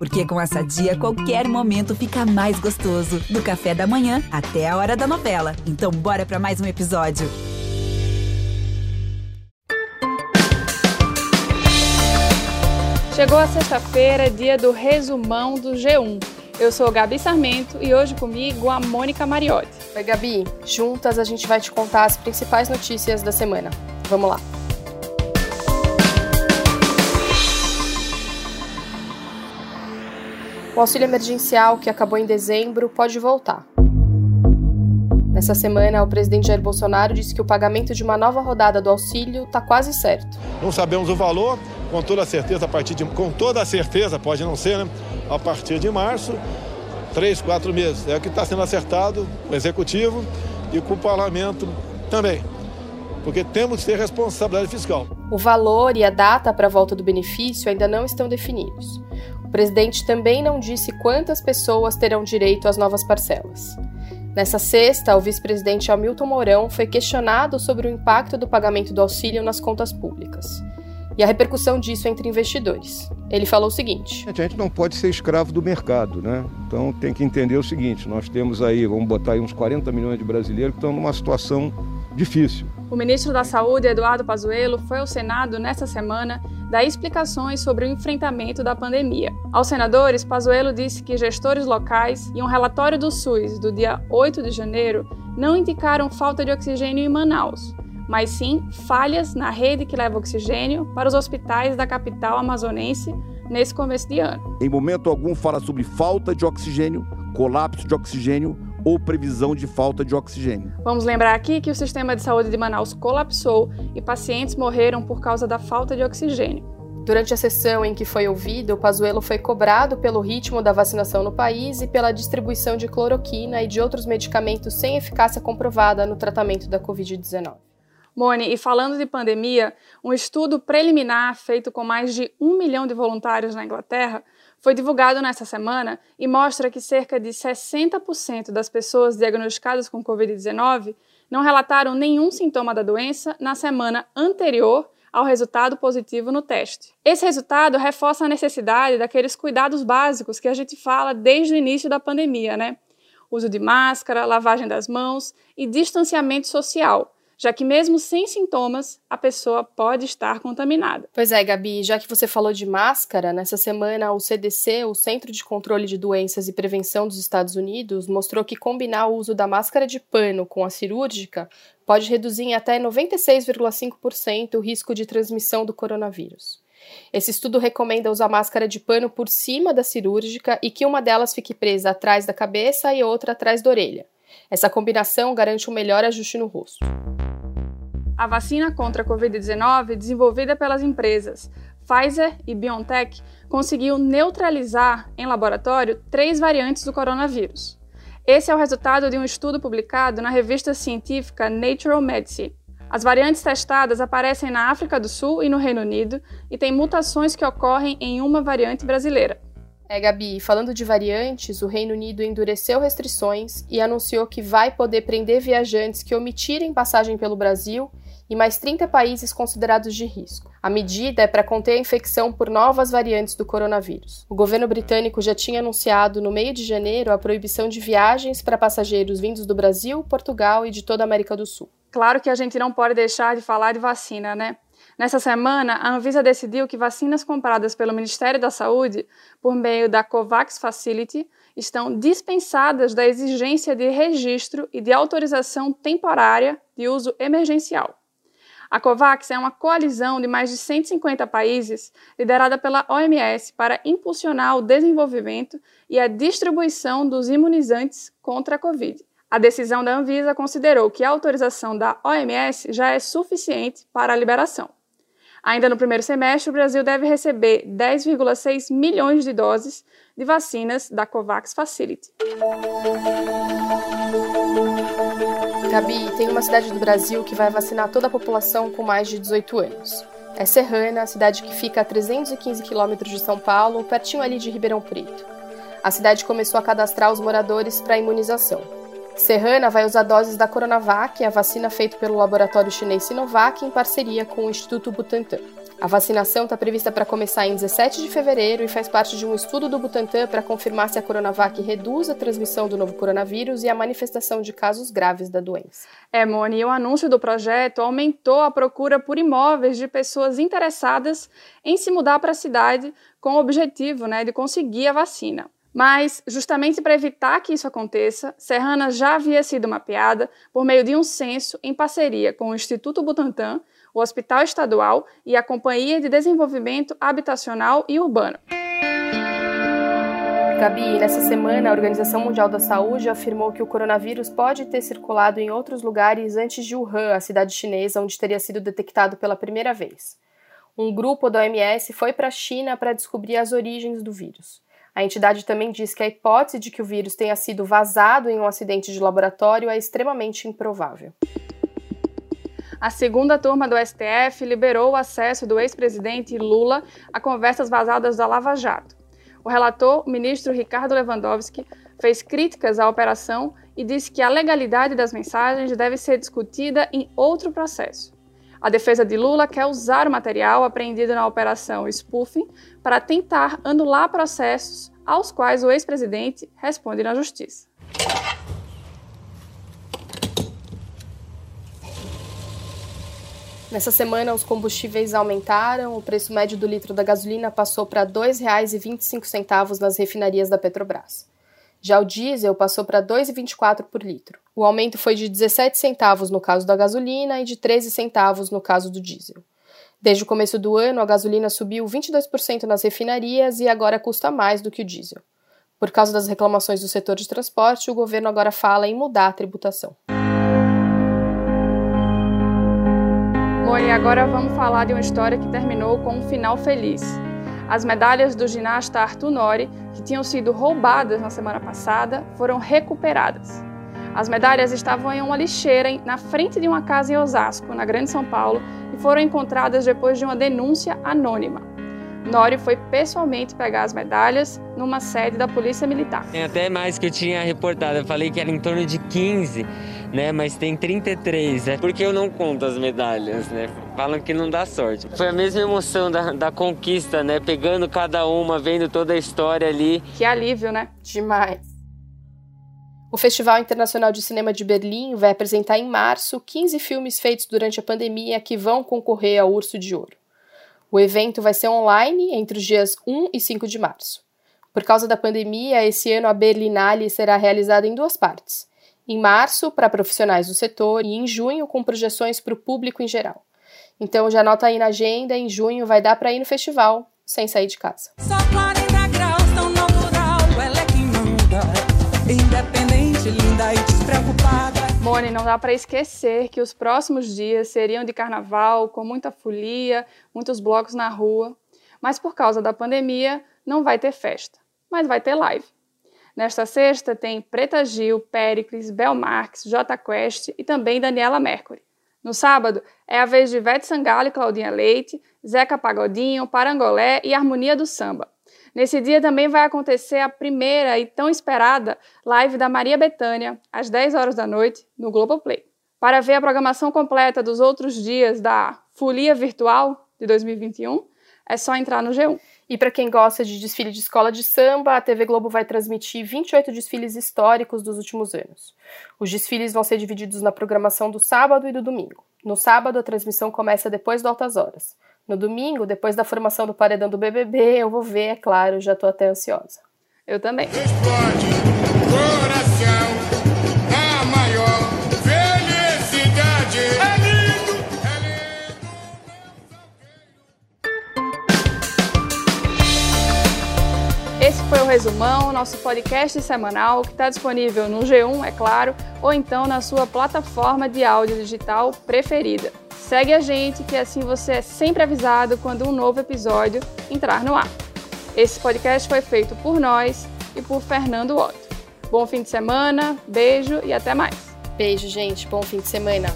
Porque com essa dia, qualquer momento fica mais gostoso. Do café da manhã até a hora da novela. Então, bora para mais um episódio. Chegou a sexta-feira, dia do resumão do G1. Eu sou Gabi Sarmento e hoje comigo a Mônica Mariotti. Oi, Gabi. Juntas a gente vai te contar as principais notícias da semana. Vamos lá. O auxílio emergencial, que acabou em dezembro, pode voltar. Nessa semana, o presidente Jair Bolsonaro disse que o pagamento de uma nova rodada do auxílio está quase certo. Não sabemos o valor, com toda certeza, a partir de, com toda certeza, pode não ser, né? A partir de março, três, quatro meses. É o que está sendo acertado com o executivo e com o parlamento também. Porque temos que ter responsabilidade fiscal. O valor e a data para a volta do benefício ainda não estão definidos. O presidente também não disse quantas pessoas terão direito às novas parcelas. Nessa sexta, o vice-presidente Hamilton Mourão foi questionado sobre o impacto do pagamento do auxílio nas contas públicas e a repercussão disso entre investidores. Ele falou o seguinte: A gente não pode ser escravo do mercado, né? Então tem que entender o seguinte: nós temos aí, vamos botar aí uns 40 milhões de brasileiros que estão numa situação difícil. O ministro da Saúde, Eduardo Pazuello, foi ao Senado nesta semana dar explicações sobre o enfrentamento da pandemia. Aos senadores, Pazuello disse que gestores locais e um relatório do SUS do dia 8 de janeiro não indicaram falta de oxigênio em Manaus, mas sim falhas na rede que leva oxigênio para os hospitais da capital amazonense nesse começo de ano. Em momento algum fala sobre falta de oxigênio, colapso de oxigênio ou previsão de falta de oxigênio. Vamos lembrar aqui que o sistema de saúde de Manaus colapsou e pacientes morreram por causa da falta de oxigênio. Durante a sessão em que foi ouvido, o Pazuello foi cobrado pelo ritmo da vacinação no país e pela distribuição de cloroquina e de outros medicamentos sem eficácia comprovada no tratamento da Covid-19. Mone, e falando de pandemia, um estudo preliminar feito com mais de um milhão de voluntários na Inglaterra foi divulgado nesta semana e mostra que cerca de 60% das pessoas diagnosticadas com Covid-19 não relataram nenhum sintoma da doença na semana anterior ao resultado positivo no teste. Esse resultado reforça a necessidade daqueles cuidados básicos que a gente fala desde o início da pandemia, né? Uso de máscara, lavagem das mãos e distanciamento social já que mesmo sem sintomas, a pessoa pode estar contaminada. Pois é, Gabi, já que você falou de máscara, nessa semana o CDC, o Centro de Controle de Doenças e Prevenção dos Estados Unidos, mostrou que combinar o uso da máscara de pano com a cirúrgica pode reduzir em até 96,5% o risco de transmissão do coronavírus. Esse estudo recomenda usar máscara de pano por cima da cirúrgica e que uma delas fique presa atrás da cabeça e outra atrás da orelha. Essa combinação garante um melhor ajuste no rosto. A vacina contra a Covid-19, desenvolvida pelas empresas Pfizer e BioNTech, conseguiu neutralizar em laboratório três variantes do coronavírus. Esse é o resultado de um estudo publicado na revista científica Natural Medicine. As variantes testadas aparecem na África do Sul e no Reino Unido e têm mutações que ocorrem em uma variante brasileira. É, Gabi, falando de variantes, o Reino Unido endureceu restrições e anunciou que vai poder prender viajantes que omitirem passagem pelo Brasil e mais 30 países considerados de risco. A medida é para conter a infecção por novas variantes do coronavírus. O governo britânico já tinha anunciado no meio de janeiro a proibição de viagens para passageiros vindos do Brasil, Portugal e de toda a América do Sul. Claro que a gente não pode deixar de falar de vacina, né? Nessa semana, a Anvisa decidiu que vacinas compradas pelo Ministério da Saúde por meio da COVAX Facility estão dispensadas da exigência de registro e de autorização temporária de uso emergencial. A COVAX é uma coalizão de mais de 150 países liderada pela OMS para impulsionar o desenvolvimento e a distribuição dos imunizantes contra a Covid. A decisão da Anvisa considerou que a autorização da OMS já é suficiente para a liberação. Ainda no primeiro semestre, o Brasil deve receber 10,6 milhões de doses de vacinas da COVAX Facility. Gabi, tem uma cidade do Brasil que vai vacinar toda a população com mais de 18 anos. É Serrana, a cidade que fica a 315 quilômetros de São Paulo, pertinho ali de Ribeirão Preto. A cidade começou a cadastrar os moradores para imunização. Serrana vai usar doses da Coronavac, a vacina feita pelo laboratório chinês Sinovac, em parceria com o Instituto Butantan. A vacinação está prevista para começar em 17 de fevereiro e faz parte de um estudo do Butantan para confirmar se a Coronavac reduz a transmissão do novo coronavírus e a manifestação de casos graves da doença. É, Moni, o anúncio do projeto aumentou a procura por imóveis de pessoas interessadas em se mudar para a cidade com o objetivo né, de conseguir a vacina. Mas, justamente para evitar que isso aconteça, Serrana já havia sido mapeada por meio de um censo em parceria com o Instituto Butantan, o Hospital Estadual e a Companhia de Desenvolvimento Habitacional e Urbano. Gabi, nessa semana a Organização Mundial da Saúde afirmou que o coronavírus pode ter circulado em outros lugares antes de Wuhan, a cidade chinesa onde teria sido detectado pela primeira vez. Um grupo da OMS foi para a China para descobrir as origens do vírus. A entidade também diz que a hipótese de que o vírus tenha sido vazado em um acidente de laboratório é extremamente improvável. A segunda turma do STF liberou o acesso do ex-presidente Lula a conversas vazadas da Lava Jato. O relator, o ministro Ricardo Lewandowski, fez críticas à operação e disse que a legalidade das mensagens deve ser discutida em outro processo. A defesa de Lula quer usar o material apreendido na operação spoofing para tentar anular processos aos quais o ex-presidente responde na justiça. Nessa semana, os combustíveis aumentaram, o preço médio do litro da gasolina passou para R$ 2,25 nas refinarias da Petrobras. Já o diesel passou para R$ 2,24 por litro. O aumento foi de 17 centavos no caso da gasolina e de 13 centavos no caso do diesel. Desde o começo do ano, a gasolina subiu 22% nas refinarias e agora custa mais do que o diesel. Por causa das reclamações do setor de transporte, o governo agora fala em mudar a tributação. Bom, e agora vamos falar de uma história que terminou com um final feliz. As medalhas do ginasta Arthur Nori, que tinham sido roubadas na semana passada, foram recuperadas. As medalhas estavam em uma lixeira na frente de uma casa em Osasco, na Grande São Paulo, e foram encontradas depois de uma denúncia anônima. Nori foi pessoalmente pegar as medalhas numa sede da Polícia Militar. Tem até mais que eu tinha reportado, eu falei que era em torno de 15 né? Mas tem 33, é porque eu não conto as medalhas, né? Falam que não dá sorte. Foi a mesma emoção da, da conquista, né? Pegando cada uma, vendo toda a história ali. Que alívio, né? Demais. O Festival Internacional de Cinema de Berlim vai apresentar em março 15 filmes feitos durante a pandemia que vão concorrer ao Urso de Ouro. O evento vai ser online entre os dias 1 e 5 de março. Por causa da pandemia, esse ano a Berlinale será realizada em duas partes em março para profissionais do setor e em junho com projeções para o público em geral. Então já anota aí na agenda, em junho vai dar para ir no festival sem sair de casa. Só 40 graus, tão ela é quem manda. Independente, linda e despreocupada. Mone, não dá para esquecer que os próximos dias seriam de carnaval, com muita folia, muitos blocos na rua. Mas por causa da pandemia, não vai ter festa, mas vai ter live. Nesta sexta tem Preta Gil, Péricles, Bel Marques, J Quest e também Daniela Mercury. No sábado é a vez de Ivete Sangalo e Claudinha Leite, Zeca Pagodinho, Parangolé e Harmonia do Samba. Nesse dia também vai acontecer a primeira e tão esperada live da Maria Bethânia, às 10 horas da noite, no Globoplay. Para ver a programação completa dos outros dias da Folia Virtual de 2021, é só entrar no G1. E para quem gosta de desfile de escola de samba, a TV Globo vai transmitir 28 desfiles históricos dos últimos anos. Os desfiles vão ser divididos na programação do sábado e do domingo. No sábado, a transmissão começa depois do Altas Horas. No domingo, depois da formação do paredão do BBB, eu vou ver, é claro, já estou até ansiosa. Eu também. Explode coração. Esse foi o Resumão, nosso podcast semanal que está disponível no G1, é claro, ou então na sua plataforma de áudio digital preferida. Segue a gente que assim você é sempre avisado quando um novo episódio entrar no ar. Esse podcast foi feito por nós e por Fernando Otto. Bom fim de semana, beijo e até mais. Beijo, gente. Bom fim de semana.